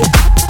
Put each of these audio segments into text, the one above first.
yeah.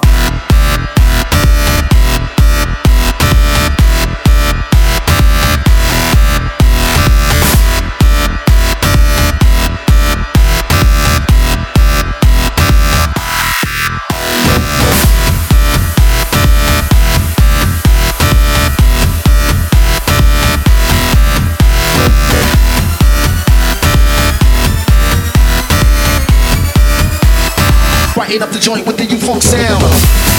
Brighten up the joint with the U-Funk sound.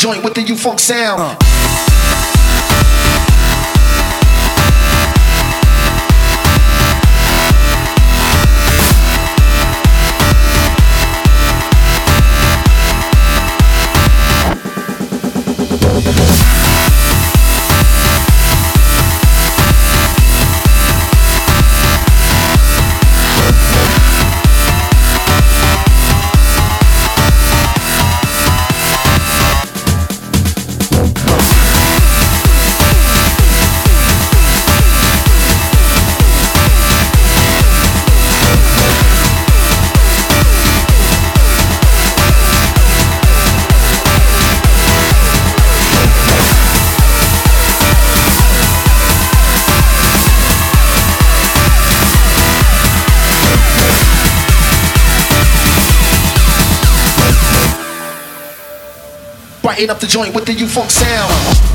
Joint with the U Funk sound. Uh. Up the joint with the U-Funk sound.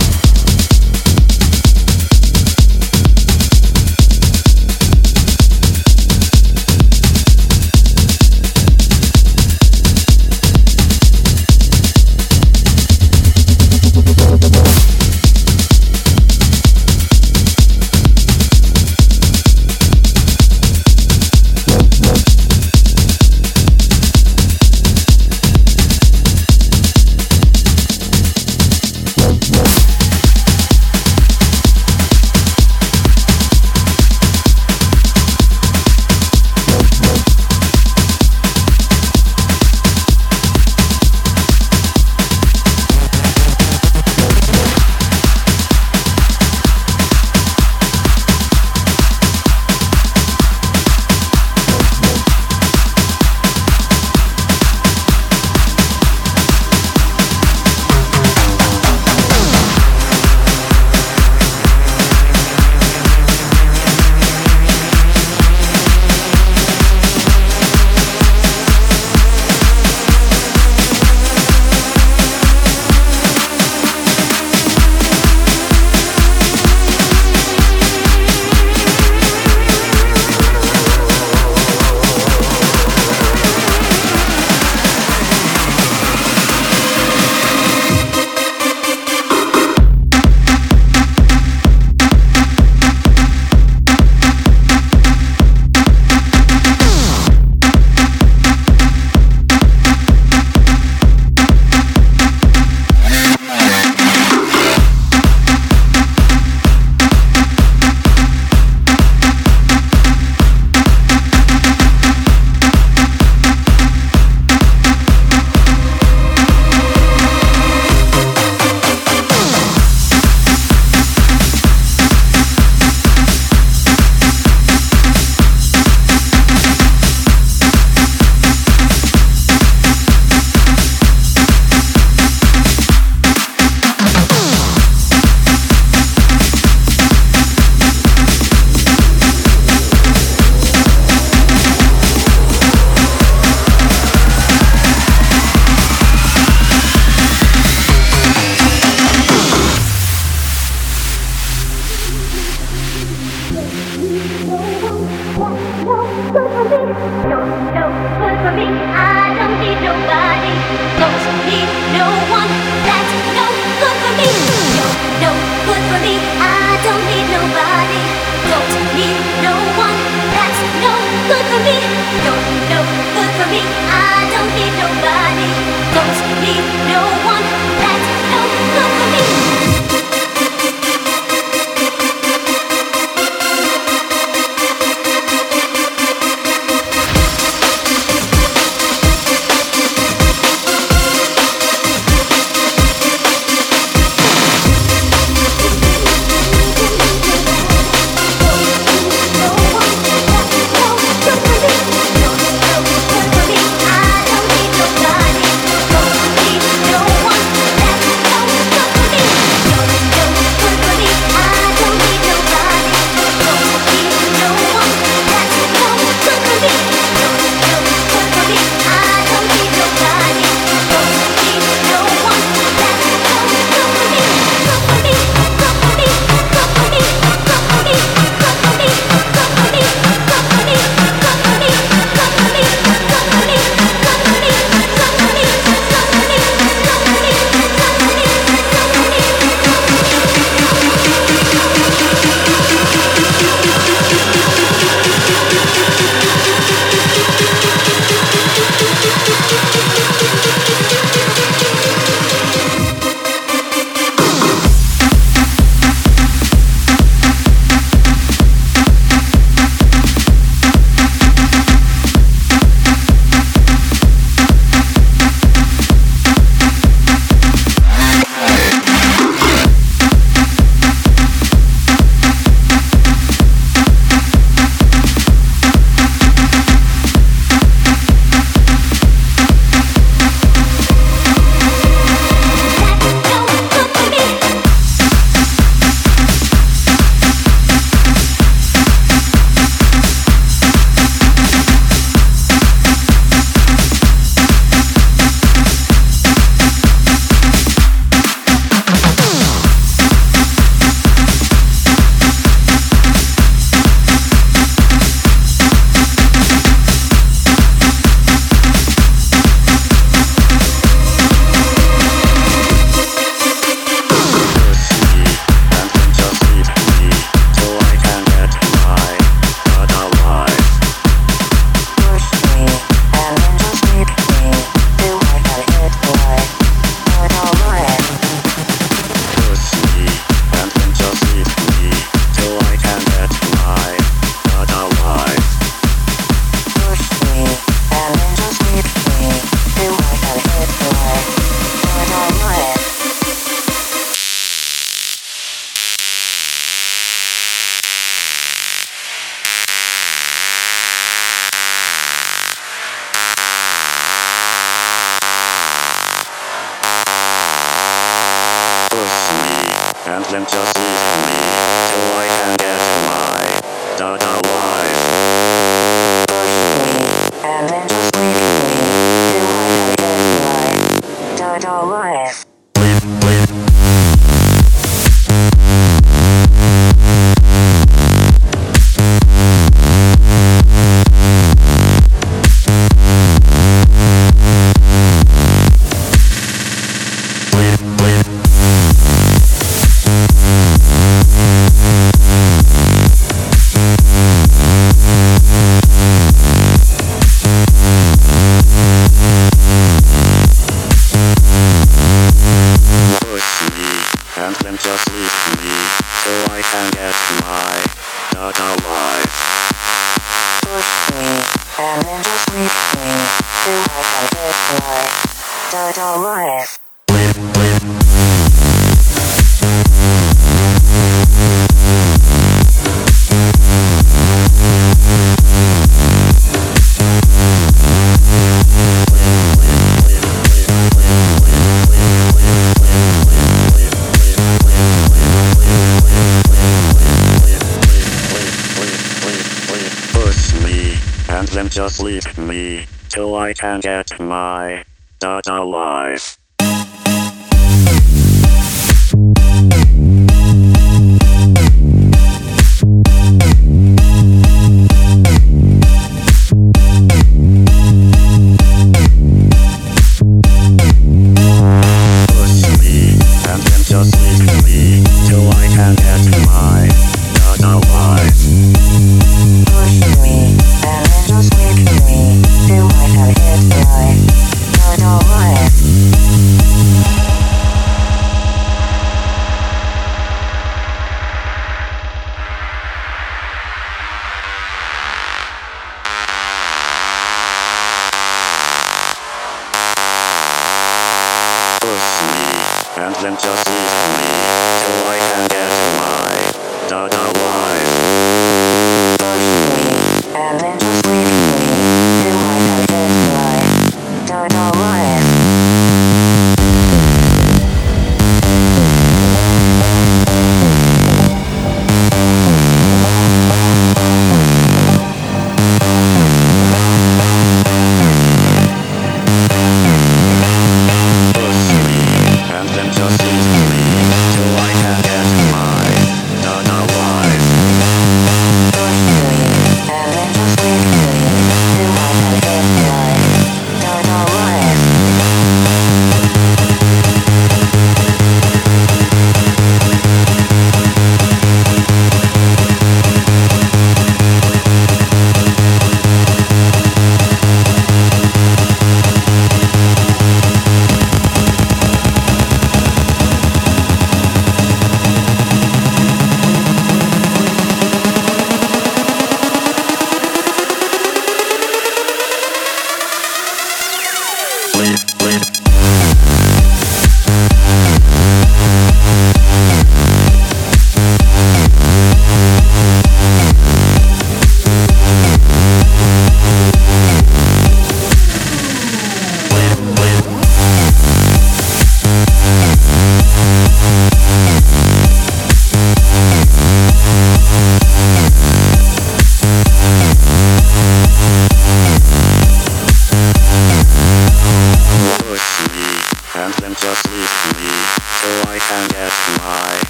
Can